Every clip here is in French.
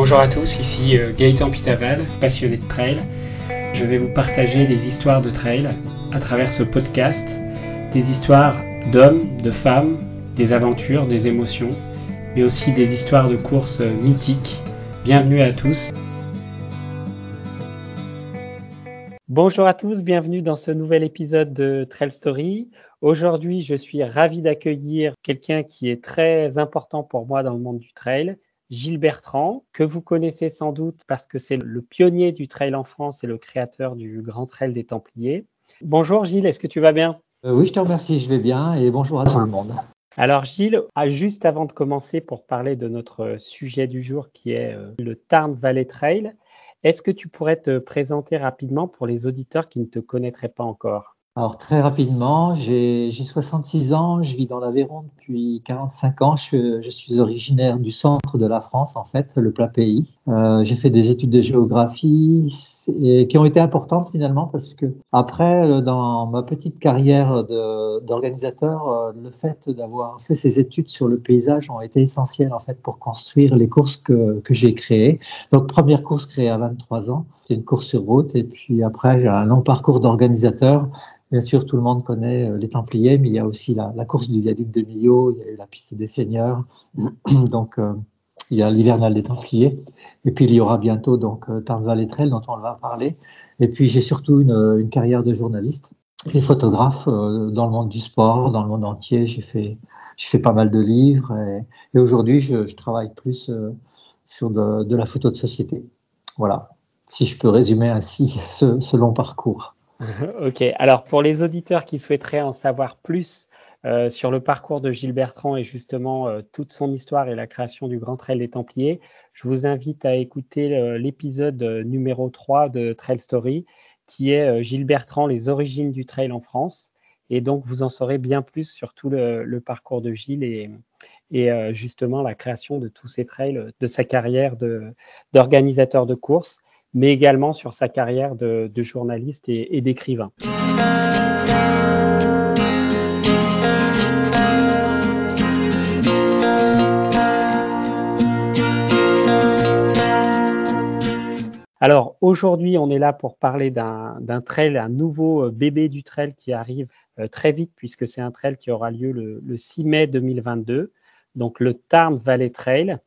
Bonjour à tous, ici euh, Gaëtan Pitaval, passionné de trail. Je vais vous partager des histoires de trail à travers ce podcast, des histoires d'hommes, de femmes, des aventures, des émotions, mais aussi des histoires de courses mythiques. Bienvenue à tous. Bonjour à tous, bienvenue dans ce nouvel épisode de Trail Story. Aujourd'hui, je suis ravi d'accueillir quelqu'un qui est très important pour moi dans le monde du trail. Gilles Bertrand, que vous connaissez sans doute parce que c'est le pionnier du trail en France et le créateur du Grand Trail des Templiers. Bonjour Gilles, est-ce que tu vas bien? Euh, Oui, je te remercie, je vais bien et bonjour à tout le monde. Alors Gilles, ah, juste avant de commencer pour parler de notre sujet du jour qui est euh, le Tarn Valley Trail, est-ce que tu pourrais te présenter rapidement pour les auditeurs qui ne te connaîtraient pas encore? Alors très rapidement, j'ai 66 ans, je vis dans l'Aveyron depuis 45 ans, je, suis originaire du centre de la France en fait, le plat pays. Euh, j'ai fait des études de géographie et, qui ont été importantes finalement parce que après, euh, dans ma petite carrière d'organisateur, euh, le fait d'avoir fait ces études sur le paysage ont été essentiels en fait pour construire les courses que j'ai créées. Donc première course créée à 23 ans, c'est une course sur route. Et puis après j'ai un long parcours d'organisateur. Bien sûr, tout le monde connaît euh, les Templiers, mais il y a aussi la, course du viaduc de Millau, il y a la piste des Seigneurs, donc euh, il y a l'hivernal des Templiers, et puis il y aura bientôt donc euh, Tarn Trail dont on va parler. Et puis j'ai surtout une, carrière de journaliste et photographe dans le monde du sport, dans le monde entier. J'ai fait, fait pas mal de livres. Et, aujourd'hui je, travaille plus sur de, la photo de société. Voilà, si je peux résumer ainsi ce long parcours. ok, alors pour les auditeurs qui souhaiteraient en savoir plus euh, sur le parcours de Gilles Bertrand et justement euh, toute son histoire et la création du Grand Trail des Templiers, je vous invite à écouter euh, l'épisode numéro 3 de Trail Story qui est Gilles Bertrand, les origines du trail en France. Et donc, vous en saurez bien plus sur tout le, parcours de Gilles et, justement la création de tous ces trails, de sa carrière d'organisateur de courses mais également sur sa carrière de, journaliste et, d'écrivain. Alors aujourd'hui, on est là pour parler d'un trail, un nouveau euh, bébé du trail qui arrive euh, très vite puisque c'est un trail qui aura lieu le, le 6 mai 2022, donc le Tarn Valley Trail.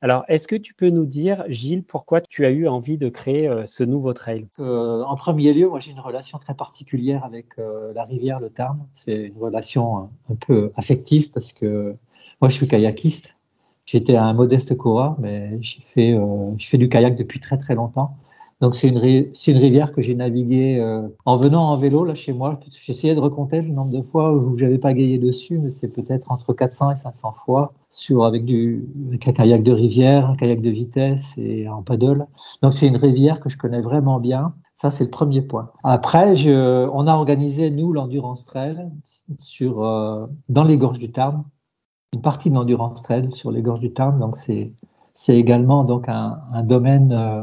Alors, est-ce que tu peux nous dire, Gilles, pourquoi tu as eu envie de créer euh, ce nouveau trail? Euh, En premier lieu, moi j'ai une relation très particulière avec euh, la rivière, le Tarn. C'est une relation un, peu affective parce que moi je suis kayakiste. J'étais un modeste coureur, mais j'ai fait, du kayak depuis très très longtemps. Donc c'est une, rivière que j'ai naviguée euh, en venant en vélo là chez moi. J'essayais de recompter le nombre de fois où j'avais pas gayé dessus, mais c'est peut-être entre 400 et 500 fois sur avec du un kayak de rivière, un kayak de vitesse et en paddle. Donc c'est une rivière que je connais vraiment bien. Ça c'est le premier point. Après, on a organisé nous l'endurance trail sur euh, dans les gorges du Tarn, une partie de l'endurance trail sur les gorges du Tarn. Donc c'est également donc un, un domaine euh,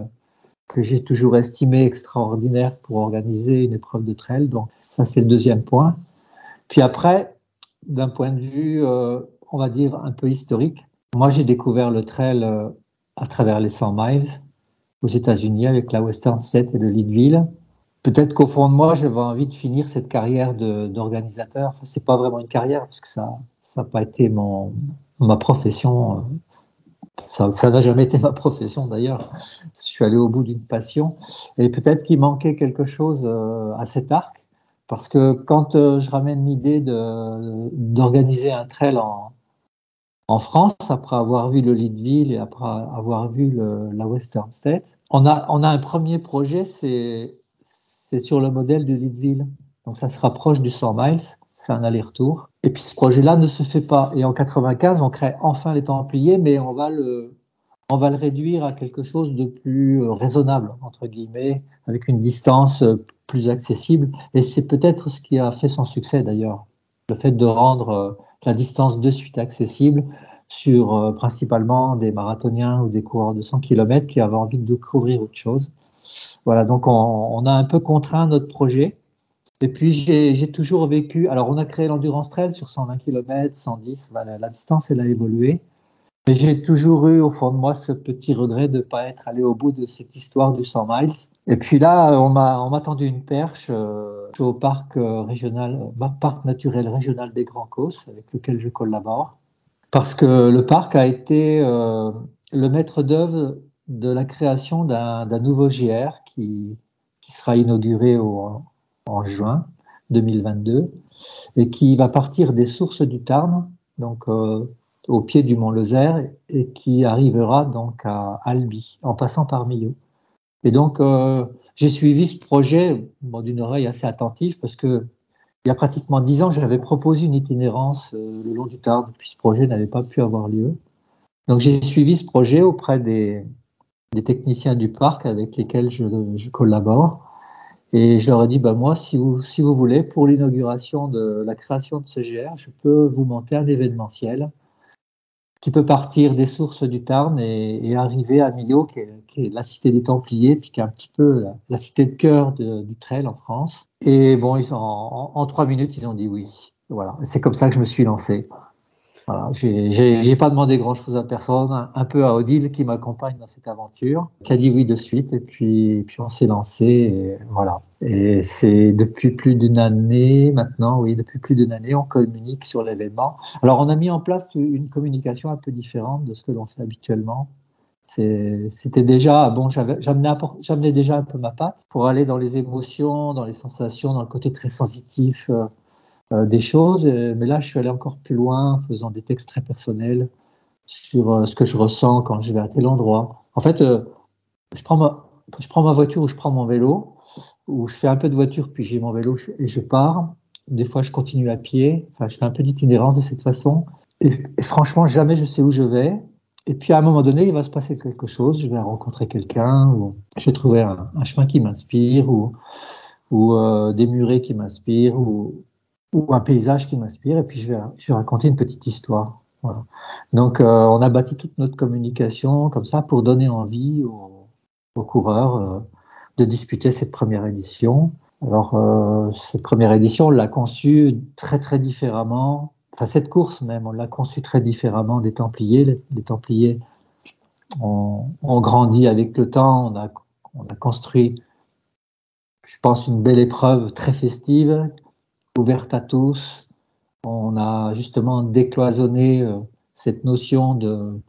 que j'ai toujours estimé extraordinaire pour organiser une épreuve de trail. Donc, ça, c'est le deuxième point. Puis après, d'un point de vue, euh, on va dire, un peu historique, moi, j'ai découvert le trail euh, à travers les 100 miles aux États-Unis avec la Western State et le Leadville. Peut-être qu'au fond de moi, j'avais envie de finir cette carrière d'organisateur. Enfin, c'est pas vraiment une carrière parce que ça n'a pas été mon, ma profession euh, ça n'a jamais été ma profession d'ailleurs. Je suis allé au bout d'une passion. Et peut-être qu'il manquait quelque chose euh, à cet arc. Parce que quand euh, je ramène l'idée d'organiser un trail en, France, après avoir vu le Leadville et après avoir vu la Western State, on a, on a un premier projet, c'est sur le modèle du Leadville. Donc ça se rapproche du 100 miles c'est un aller-retour. Et puis ce projet-là ne se fait pas. Et en 95, on crée enfin les Templiers, mais on va le, on va le réduire à quelque chose de plus euh, raisonnable, entre guillemets, avec une distance euh, plus accessible. Et c'est peut-être ce qui a fait son succès d'ailleurs, le fait de rendre euh, la distance de suite accessible sur principalement des marathoniens ou des coureurs de 100 km qui avaient envie de découvrir autre chose. Voilà, donc on, on a un peu contraint notre projet et puis j'ai toujours vécu. Alors on a créé l'endurance trail sur 120 km, 110. Voilà, la distance elle a évolué. Mais j'ai toujours eu au fond de moi ce petit regret de ne pas être allé au bout de cette histoire du 100 miles. Et puis là, on m'a tendu une perche euh, au parc euh, régional, euh, parc naturel régional des Grands Causses, avec lequel je collabore, parce que le parc a été le maître d'œuvre de la création d'un nouveau GR qui, qui sera inauguré en juin 2022 et qui va partir des sources du Tarn, donc au pied du mont Lozère et qui arrivera donc à Albi en passant par Millau. Et donc euh, j'ai suivi ce projet d'une oreille assez attentive parce que il y a pratiquement dix ans j'avais proposé une itinérance euh, le long du Tarn puis ce projet n'avait pas pu avoir lieu. Donc j'ai suivi ce projet auprès des, techniciens du parc avec lesquels je, collabore. Et je leur ai dit, bah, moi, si vous, si vous voulez, pour l'inauguration de la création de ce GR, je peux vous monter un événementiel qui peut partir des sources du Tarn et, arriver à Millau, qui est, la cité des Templiers, puis qui est un petit peu la, cité de cœur du trail en France. Et bon, ils en, en, trois minutes, ils ont dit oui. Voilà, c'est comme ça que je me suis lancé. Voilà, j'ai pas demandé grand chose à personne, un, peu à Odile qui m'accompagne dans cette aventure, qui a dit oui de suite, et puis, puis on s'est lancé, et voilà. Et c'est depuis plus d'une année maintenant, oui, depuis plus d'une année, on communique sur l'événement. Alors on a mis en place une communication un peu différente de ce que l'on fait habituellement. C'était déjà, bon, j'amenais déjà un peu ma patte pour aller dans les émotions, dans les sensations, dans le côté très sensitif. Euh, des choses. Euh, mais là, je suis allé encore plus loin en faisant des textes très personnels sur euh, ce que je ressens quand je vais à tel endroit. En fait, je, prends ma, je prends ma voiture ou je prends mon vélo, ou je fais un peu de voiture, puis j'ai mon vélo et je pars. Des fois, je continue à pied. Enfin, je fais un peu d'itinérance de cette façon. Et, franchement, jamais je sais où je vais. Et puis à un moment donné, il va se passer quelque chose. Je vais rencontrer quelqu'un, ou je vais trouver un, chemin qui m'inspire, ou des murets qui m'inspirent, ou, ou un paysage qui m'inspire, et puis je vais, je vais raconter une petite histoire. Voilà. Donc, euh, on a bâti toute notre communication comme ça pour donner envie aux, coureurs euh, de disputer cette première édition. Alors, euh, cette première édition, on l'a conçue très, très différemment. Enfin, cette course même, on l'a conçue très différemment des Templiers. Les, Templiers ont, ont, grandi avec le temps. On a, on a construit, je pense, une belle épreuve très festive ouverte à tous. On a justement décloisonné euh, cette notion de,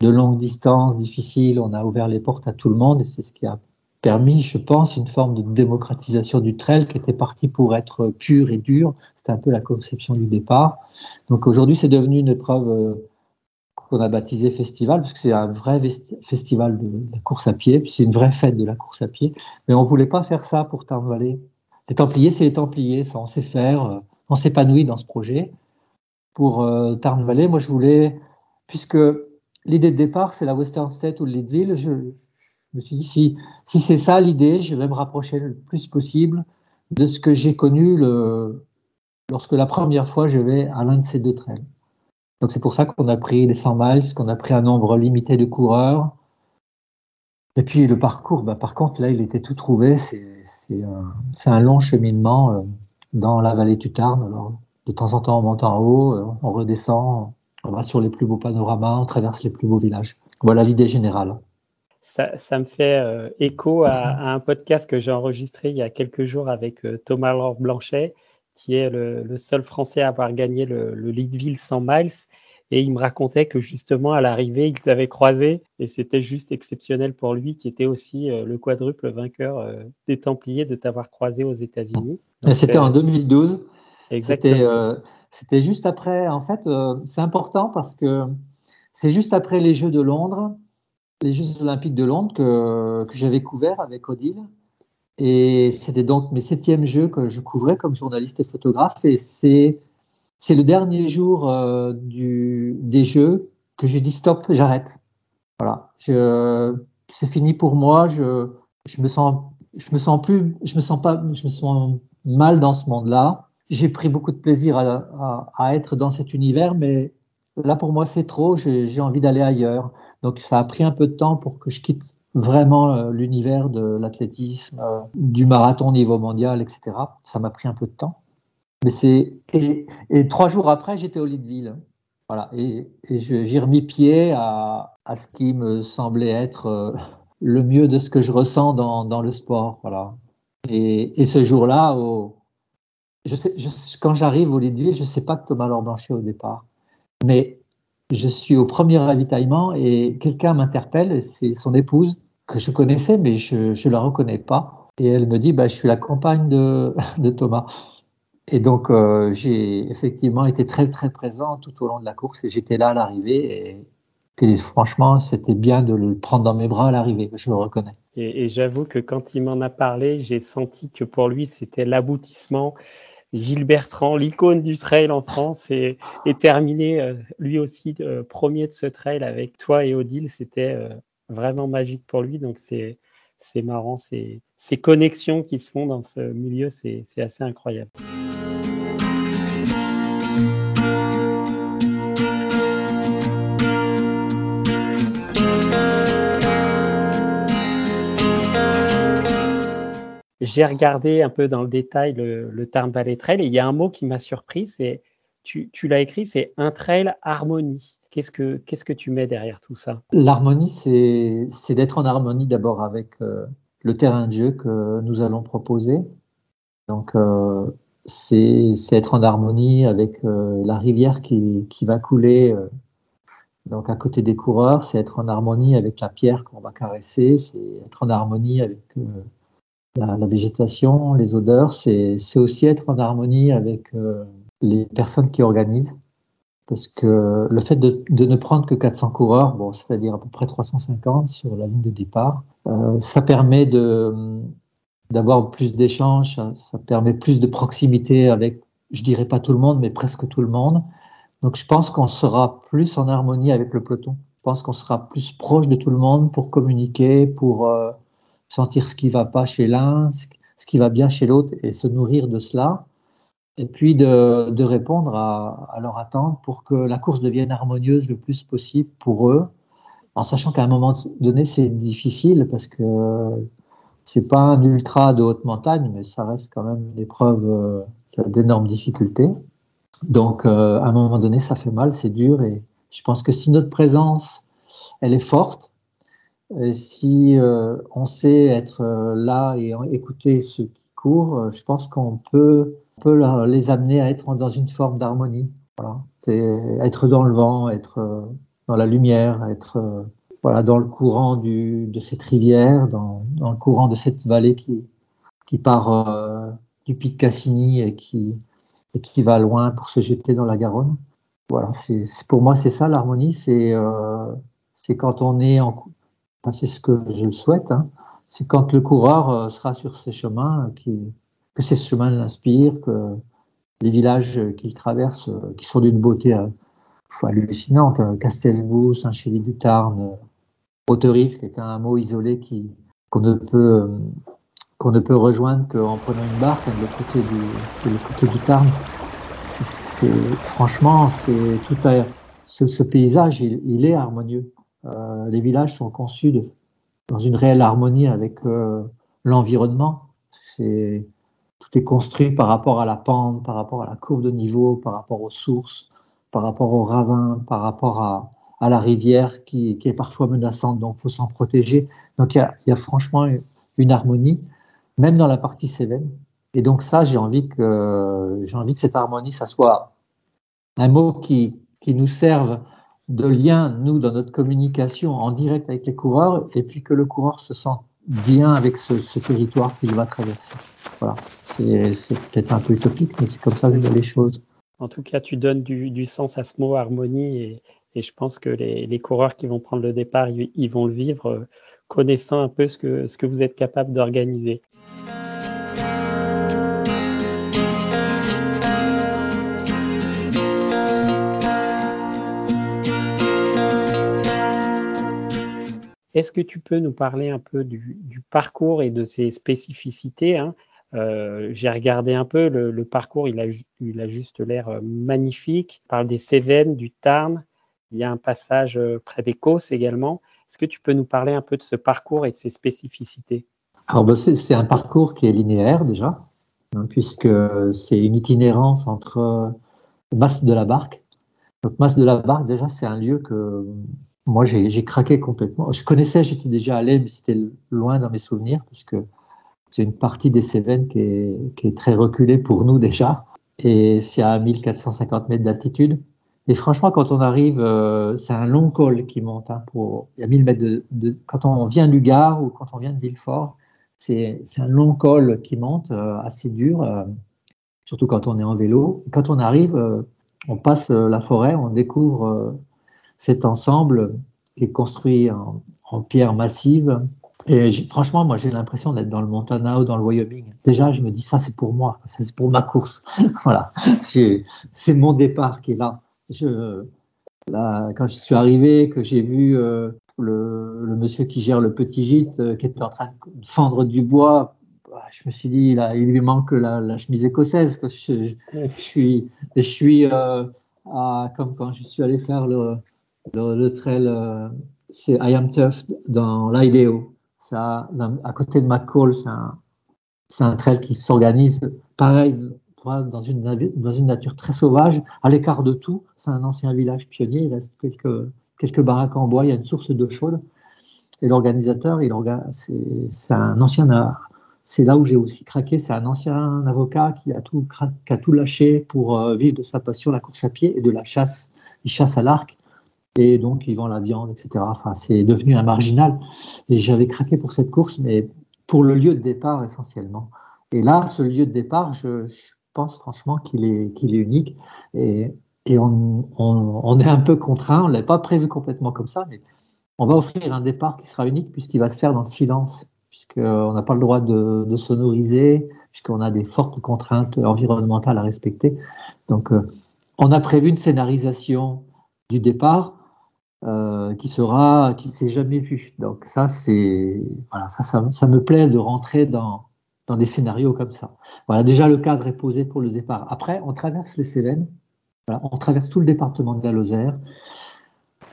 longue distance difficile. On a ouvert les portes à tout le monde et c'est ce qui a permis, je pense, une forme de démocratisation du trail qui était parti pour être pur et dur. C'était un peu la conception du départ. Donc aujourd'hui, c'est devenu une épreuve euh, qu'on a baptisée festival, parce que c'est un vrai festival de la course à pied, puis c'est une vraie fête de la course à pied. Mais on voulait pas faire ça pour Tarn. Les Templiers, c'est les Templiers, ça on sait faire, euh, on s'épanouit dans ce projet. Pour euh, Tarn Valley, moi je voulais, puisque l'idée de départ c'est la Western State ou le Leadville, je, me suis dit si, c'est ça l'idée, je vais me rapprocher le plus possible de ce que j'ai connu lorsque la première fois je vais à l'un de ces deux trails. Donc c'est pour ça qu'on a pris les 100 miles, qu'on a pris un nombre limité de coureurs. Et puis le parcours, bah, par contre là il était tout trouvé, c'est un, long cheminement euh, dans la vallée du Tarn. Alors, de temps en temps, on monte en haut, euh, on redescend, on va sur les plus beaux panoramas, on traverse les plus beaux villages. Voilà l'idée générale. Ça, me fait euh, écho à, un podcast que j'ai enregistré il y a quelques jours avec Thomas Laure Blanchet, qui est le, seul Français à avoir gagné le, le Leadville 100 miles. Et il me racontait que justement, à l'arrivée, ils avaient croisé et c'était juste exceptionnel pour lui, qui était aussi euh, le quadruple vainqueur euh, des Templiers de t'avoir croisé aux États-Unis. C'était en 2012. Exactement. C'était juste après, en fait, euh, c'est important parce que c'est juste après les Jeux de Londres, les Jeux Olympiques de Londres que, que j'avais couvert avec Odile. Et c'était donc mes septièmes Jeux que je couvrais comme journaliste et photographe. Et c'est c'est le dernier jour euh, des Jeux que j'ai dit stop, j'arrête. Voilà, c'est fini pour moi. Je, me sens, je me sens plus, je me sens pas, je me sens mal dans ce monde-là. J'ai pris beaucoup de plaisir à, être dans cet univers, mais là pour moi c'est trop. J'ai envie d'aller ailleurs. Donc ça a pris un peu de temps pour que je quitte vraiment euh, l'univers de l'athlétisme, euh, du marathon au niveau mondial, etc. Ça m'a pris un peu de temps. Mais c'est et, trois jours après, j'étais au Leadville. Voilà, et, j'ai remis pied à, ce qui me semblait être euh, le mieux de ce que je ressens dans, le sport. Voilà. Et, ce jour-là, quand j'arrive au Lidville, je ne sais pas que Thomas Laure Blanchet au départ, mais je suis au premier ravitaillement et quelqu'un m'interpelle, c'est son épouse que je connaissais, mais je ne la reconnais pas. Et elle me dit, bah, je suis la compagne de, de Thomas. Et donc, euh, j'ai effectivement été très, très présent tout au long de la course et j'étais là à l'arrivée. Et, franchement, c'était bien de le prendre dans mes bras à l'arrivée, je le reconnais. Et, j'avoue que quand il m'en a parlé, j'ai senti que pour lui, c'était l'aboutissement. Gilles Bertrand, l'icône du trail en France, et, terminé euh, lui aussi euh, premier de ce trail avec toi et Odile, c'était vraiment magique pour lui. Donc, c'est marrant, ces connexions qui se font dans ce milieu, c'est assez incroyable. J'ai regardé un peu dans le détail le, Tarn Valley Trail et il y a un mot qui m'a surpris, c'est tu, l'as écrit, c'est un trail harmonie. Qu'est-ce que, qu'est-ce que tu mets derrière tout ça? L'harmonie, c'est, d'être en harmonie d'abord avec euh, le terrain de jeu que nous allons proposer. Donc, euh, c'est, être en harmonie avec euh, la rivière qui, qui va couler donc à côté des coureurs. C'est être en harmonie avec la pierre qu'on va caresser. C'est être en harmonie avec la, végétation, les odeurs, c'est aussi être en harmonie avec euh, les personnes qui organisent. Parce que le fait de, ne prendre que 400 coureurs, bon, c'est-à-dire à peu près 350 sur la ligne de départ, euh, ça permet d'avoir plus d'échanges, ça, permet plus de proximité avec, je dirais pas tout le monde, mais presque tout le monde. Donc je pense qu'on sera plus en harmonie avec le peloton. Je pense qu'on sera plus proche de tout le monde pour communiquer, pour euh, sentir ce qui va pas chez l'un, ce qui va bien chez l'autre et se nourrir de cela. Et puis de, répondre à, à leur attente pour que la course devienne harmonieuse le plus possible pour eux, en sachant qu'à un moment donné, c'est difficile parce que c'est pas un ultra de haute montagne, mais ça reste quand même une épreuve euh, qui a d'énormes difficultés. Donc, euh, à un moment donné, ça fait mal, c'est dur. Et je pense que si notre présence, elle est forte, si euh, on sait être euh, là et écouter ceux qui courent, euh, je pense qu'on peut, les amener à être dans une forme d'harmonie. Voilà. Être dans le vent, être dans la lumière, être voilà, dans le courant de cette rivière, dans, le courant de cette vallée qui, part du pic Cassini et qui, va loin pour se jeter dans la Garonne. Voilà, pour moi, c'est ça l'harmonie, c'est quand on est en, c'est ce que je souhaite, hein. c'est quand le coureur euh, sera sur ces chemins, que ces chemins l'inspirent, que les villages qu'il traverse, euh, qui sont d'une beauté euh, hallucinante, Castelbou, Saint-Chély-du-Tarn, Hauterive, qui est un mot isolé qu'on ne peut qu'on ne peut rejoindre qu'en prenant une barque de l'autre côté du, côté du Tarn. Franchement, c'est tout à, ce, ce paysage, il, est harmonieux. Euh, les villages sont conçus dans une réelle harmonie avec euh, l'environnement. Tout est construit par rapport à la pente, par rapport à la courbe de niveau, par rapport aux sources, par rapport aux ravins, par rapport à, la rivière qui, est parfois menaçante, donc il faut s'en protéger. Donc il y, a, franchement une harmonie, même dans la partie Cévennes. Et donc ça, j'ai envie que cette harmonie, ça soit un mot qui nous serve de lien, nous, dans notre communication en direct avec les coureurs, et puis que le coureur se sente bien avec ce, territoire qu'il va traverser. Voilà, c'est peut-être un peu utopique, mais c'est comme ça que je vois les choses. En tout cas, tu donnes du, sens à ce mot harmonie, et, je pense que les, coureurs qui vont prendre le départ, ils, vont le vivre euh, connaissant un peu ce que, ce que vous êtes capable d'organiser. Est-ce que tu peux nous parler un peu du, parcours et de ses spécificités hein? euh, J'ai regardé un peu le, parcours, il a, juste l'air euh, magnifique. Il parle des Cévennes, du Tarn. Il y a un passage euh, près des Causses également. Est-ce que tu peux nous parler un peu de ce parcours et de ses spécificités? Alors, ben, c'est un parcours qui est linéaire déjà, hein, puisque c'est une itinérance entre Mas de la Barque Donc, Mas de la Barque, déjà, c'est un lieu que moi, j'ai craqué complètement. Je connaissais, j'étais déjà allé, mais c'était loin dans mes souvenirs, parce que c'est une partie des Cévennes qui est, très reculée pour nous déjà. Et c'est à 1450 mètres d'altitude. Et franchement, quand on arrive, euh, c'est un long col qui monte. Hein, il y a 1000 mètres de, Quand on vient du Gard ou quand on vient de Villefort, c'est un long col qui monte, euh, assez dur, euh, surtout quand on est en vélo. Quand on arrive, on passe la forêt, on découvre cet ensemble qui est construit en, pierre massive. Et franchement, moi, j'ai l'impression d'être dans le Montana ou dans le Wyoming. Déjà, je me dis, ça, c'est pour moi, c'est pour ma course. voilà, c'est mon départ qui est là. Quand je suis arrivé, que j'ai vu euh, le, monsieur qui gère le petit gîte euh, qui était en train de fendre du bois, bah, je me suis dit, il lui manque la, chemise écossaise. Je, suis, je suis euh, comme quand je suis allé faire le, le, trail, euh, c'est I Am Tough dans l'Idaho. Ça, à côté de McCall, c'est un, un trail qui s'organise pareil dans une, dans une nature très sauvage, à l'écart de tout. C'est un ancien village pionnier, il reste quelques, quelques baraques en bois, il y a une source d'eau chaude. Et l'organisateur, c'est un ancien, c'est là où j'ai aussi craqué, c'est un ancien avocat qui a tout, qui a tout lâché pour euh, vivre de sa passion, la course à pied et de la chasse. Il chasse à l'arc et donc il vend la viande, etc. Enfin, c'est devenu un marginal. Et j'avais craqué pour cette course, mais pour le lieu de départ essentiellement. Et là, ce lieu de départ, je, pense franchement qu'il est, qu'il est unique. Et, et on, on, est un peu contraint, on ne l'a pas prévu complètement comme ça, mais on va offrir un départ qui sera unique puisqu'il va se faire dans le silence, puisqu'on n'a pas le droit de, de sonoriser, puisqu'on a des fortes contraintes environnementales à respecter. Donc, euh, on a prévu une scénarisation du départ euh, qui sera, qui s'est jamais vue. Donc ça, c'est voilà, ça, ça, me plaît de rentrer dans dans des scénarios comme ça. Voilà, déjà le cadre est posé pour le départ. Après, on traverse les Cévennes, voilà, on traverse tout le département de la Lozère.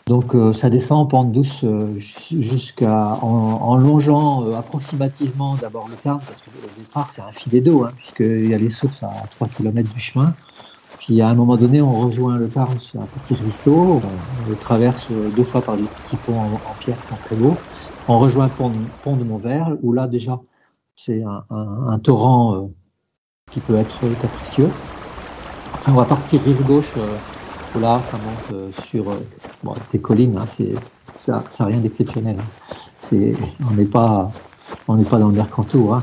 Donc euh, ça descend en pente douce euh, jusqu'à en, longeant approximativement d'abord le Tarn, parce que le départ c'est un filet d'eau, hein, puisqu'il y a les sources à 3 km du chemin. Puis à un moment donné, on rejoint le Tarn sur un petit ruisseau, on, le traverse deux fois par des petits ponts en, pierre qui sont très beaux. On rejoint le pont, de Montverle, où là déjà c'est un, torrent euh, qui peut être capricieux. on va partir rive gauche, euh, là, ça monte euh, sur des collines, hein, ça n'a rien d'exceptionnel. Hein. on n'est pas, on n'est pas dans le mercanto. Hein.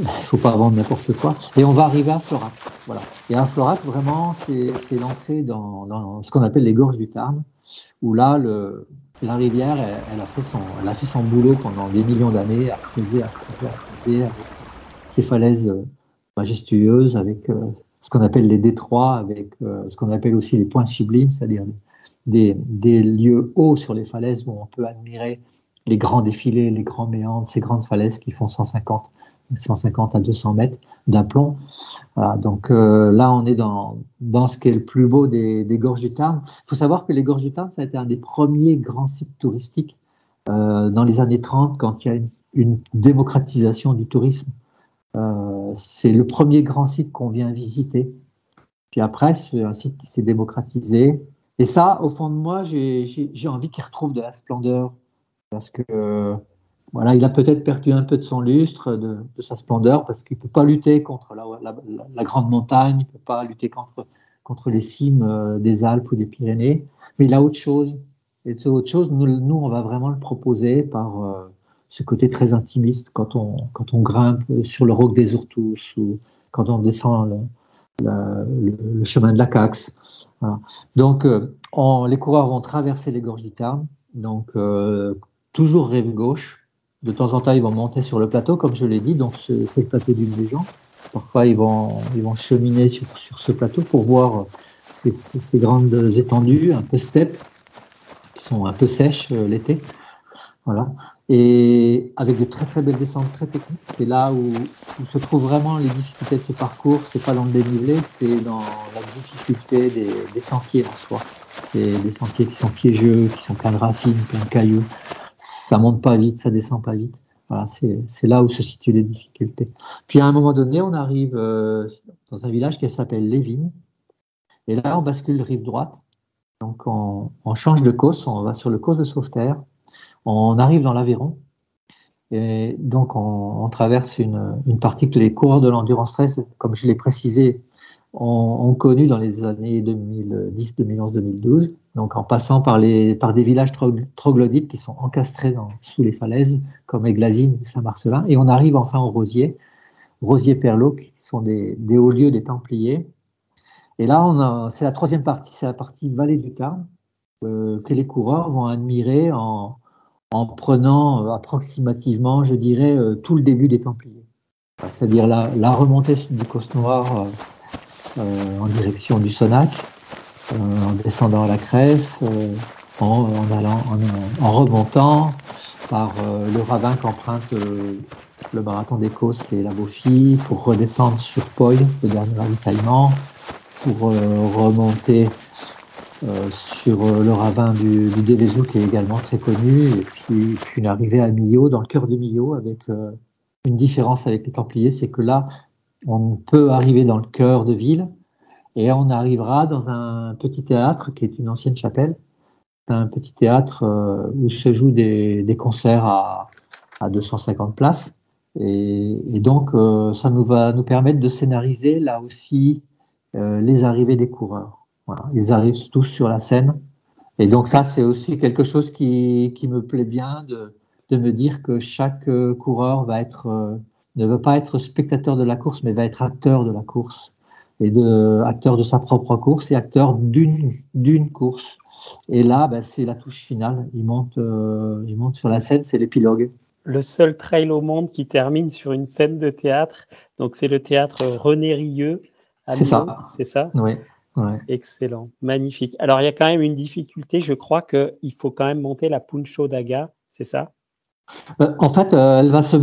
Il faut pas vendre n'importe quoi. Et on va arriver à Florac. Voilà. Et à Florac, vraiment, c'est l'entrée dans, ce qu'on appelle les gorges du Tarn, où là, la rivière, elle, a fait son, boulot pendant des millions d'années, à creuser, à creuser, à creuser, avec ces falaises euh, majestueuses, avec euh, ce qu'on appelle les détroits, avec euh, ce qu'on appelle aussi les points sublimes, c'est-à-dire des, des, lieux hauts sur les falaises où on peut admirer les grands défilés, les grands méandres, ces grandes falaises qui font 150, 150 à 200 mètres d'aplomb. Voilà, donc euh, là, on est dans, dans ce qui est le plus beau des, des gorges du Tarn. Il faut savoir que les gorges du Tarn, ça a été un des premiers grands sites touristiques euh, dans les années 30, quand il y a une, une démocratisation du tourisme. Euh, c'est le premier grand site qu'on vient visiter. Puis après, c'est un site qui s'est démocratisé. Et ça, au fond de moi, j'ai envie qu'il retrouve de la splendeur. Parce que voilà, il a peut-être perdu un peu de son lustre, de, sa splendeur, parce qu'il ne peut pas lutter contre la, grande montagne, il ne peut pas lutter contre, contre les cimes euh, des Alpes ou des Pyrénées, mais il a autre chose. Et c'est autre chose, nous, on va vraiment le proposer par euh, ce côté très intimiste quand on, quand on grimpe sur le roc des Ourtous ou quand on descend le, chemin de la Caxe. Donc, euh, les coureurs vont traverser les gorges du Tarn, donc toujours rive gauche, de temps en temps, ils vont monter sur le plateau, comme je l'ai dit, donc c'est le plateau d'une légende. Parfois, ils vont, ils vont cheminer sur, sur ce plateau pour voir ces, grandes étendues, un peu steppes, qui sont un peu sèches euh, l'été. Voilà. Et avec de très très belles descentes très techniques, c'est là où, où, se trouvent vraiment les difficultés de ce parcours. C'est pas dans le dénivelé, c'est dans la difficulté des, des sentiers en soi. C'est des sentiers qui sont piégeux, qui sont pleins de racines, pleins de cailloux ça monte pas vite, ça descend pas vite. Voilà, c'est là où se situent les difficultés. Puis à un moment donné, on arrive euh, dans un village qui s'appelle Lévin. Et là, on bascule rive droite. Donc on, change de course, on va sur le course de Sauveterre, on arrive dans l'Aveyron, et donc on, traverse une, partie que les coureurs de l'endurance race, comme je l'ai précisé, ont, connu dans les années 2010, 2011, 2012. Donc en passant par, les, par des villages troglodytes qui sont encastrés sous les falaises, comme Églazine et Saint-Marcelin. Et on arrive enfin au Rosier, Rosier-Perlot, qui sont des, hauts lieux des Templiers. Et là, c'est la troisième partie, c'est la partie vallée du Tarn, euh, que les coureurs vont admirer en, en prenant euh, approximativement, je dirais, euh, tout le début des Templiers. C'est-à-dire la, remontée du Coste Noir en direction du Sonac, en descendant à la Cresse, en, allant, en, remontant par le ravin qu'emprunte le marathon d'Écosse et la Beaufille, pour redescendre sur Poy, le dernier ravitaillement, pour remonter euh, sur euh, le ravin du, du qui est également très connu, et puis, une arrivée à Millau, dans le cœur de Millau, avec euh, une différence avec les Templiers, c'est que là, on peut arriver dans le cœur de ville, et on arrivera dans un petit théâtre qui est une ancienne chapelle, un petit théâtre où se jouent des, concerts à, à, 250 places. Et, donc, ça nous va nous permettre de scénariser là aussi les arrivées des coureurs ils arrivent tous sur la scène. Et donc ça, c'est aussi quelque chose qui, qui, me plaît bien de, de me dire que chaque euh, coureur va être, euh, ne veut pas être spectateur de la course, mais va être acteur de la course et de acteur de sa propre course et acteur d'une d'une course. Et là, ben, c'est la touche finale. Il monte, euh, il monte sur la scène, c'est l'épilogue. Le seul trail au monde qui termine sur une scène de théâtre, donc c'est le théâtre René Rieux. C'est ça. C'est ça? Oui. Excellent, magnifique. Alors, il y a quand même une difficulté, je crois qu'il faut quand même monter la Puncho Daga, c'est ça? Euh, En fait, euh, elle va se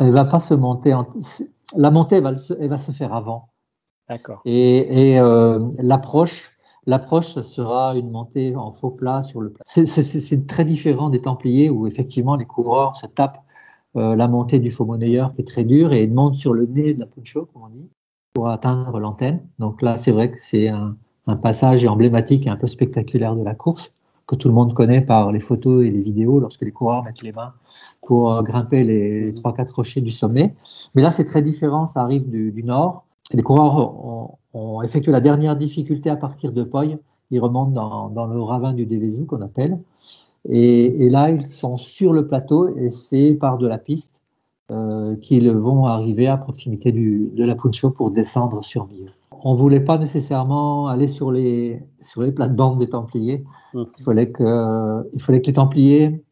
elle va pas se monter. La montée, elle va, se... elle va se faire avant. D'accord. Et, euh, l'approche, l'approche sera une montée en faux plat sur le plat. C'est très différent des Templiers où effectivement les coureurs se tapent la montée du faux monnayeur qui est très dure et ils montent sur le nez de la Puncho, comme on dit pour atteindre l'antenne. Donc là, c'est vrai que c'est un, passage emblématique et un peu spectaculaire de la course que tout le monde connaît par les photos et les vidéos lorsque les coureurs mettent les mains pour euh, grimper les trois quatre rochers du sommet. Mais là, c'est très différent, ça arrive du, nord. Les coureurs ont, effectué la dernière difficulté à partir de Poy. Ils remontent dans, le ravin du Dévézou qu'on appelle. Et, et, là, ils sont sur le plateau et c'est par de la piste euh, qu'ils vont arriver à proximité du, de la Puncho pour descendre sur Millau. On ne voulait pas nécessairement aller sur les, sur les plates-bandes des Templiers. Mmh. Il, fallait que, il fallait que les Templiers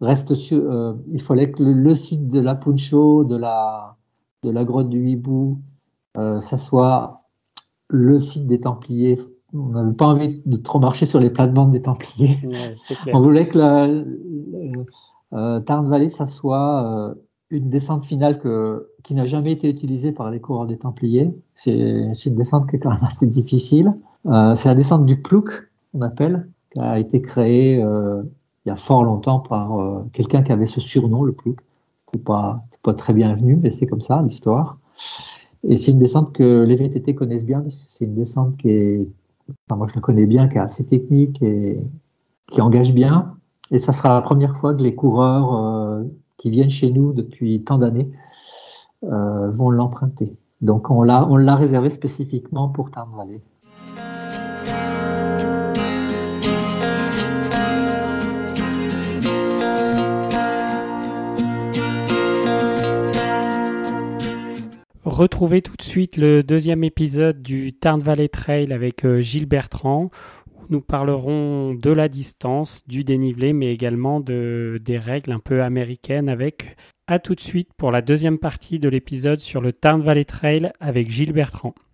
restent sur. Euh, il fallait que le, site de la Puncho, de la, de la grotte du Hibou, ça soit le site des Templiers. On n'avait pas envie de trop marcher sur les plates-bandes des Templiers. On voulait que la, euh, Tarn Valley, ça soit une descente finale que, qui n'a jamais été utilisée par les coureurs des Templiers. C'est une descente qui est quand même assez difficile. Euh, c'est la descente du Plouk, on appelle, qui a été créée euh, il y a fort longtemps par euh, quelqu'un qui avait ce surnom, le Plouk. C'est pas, pas très bienvenu, mais c'est comme ça l'histoire. Et c'est une descente que les VTT connaissent bien, parce que c'est une descente qui est, enfin, moi je la connais bien, qui est assez technique et qui engage bien. Et ça sera la première fois que les coureurs qui viennent chez nous depuis tant d'années euh, vont l'emprunter. Donc on l'a, on l'a réservé spécifiquement pour Tarn Valley. Retrouvez tout de suite le deuxième épisode du Tarn Valley Trail avec euh, Gilles Bertrand, nous parlerons de la distance, du dénivelé, mais également de, des règles un peu américaines avec à tout de suite pour la deuxième partie de l'épisode sur le Tarn Valley Trail avec Gilles Bertrand.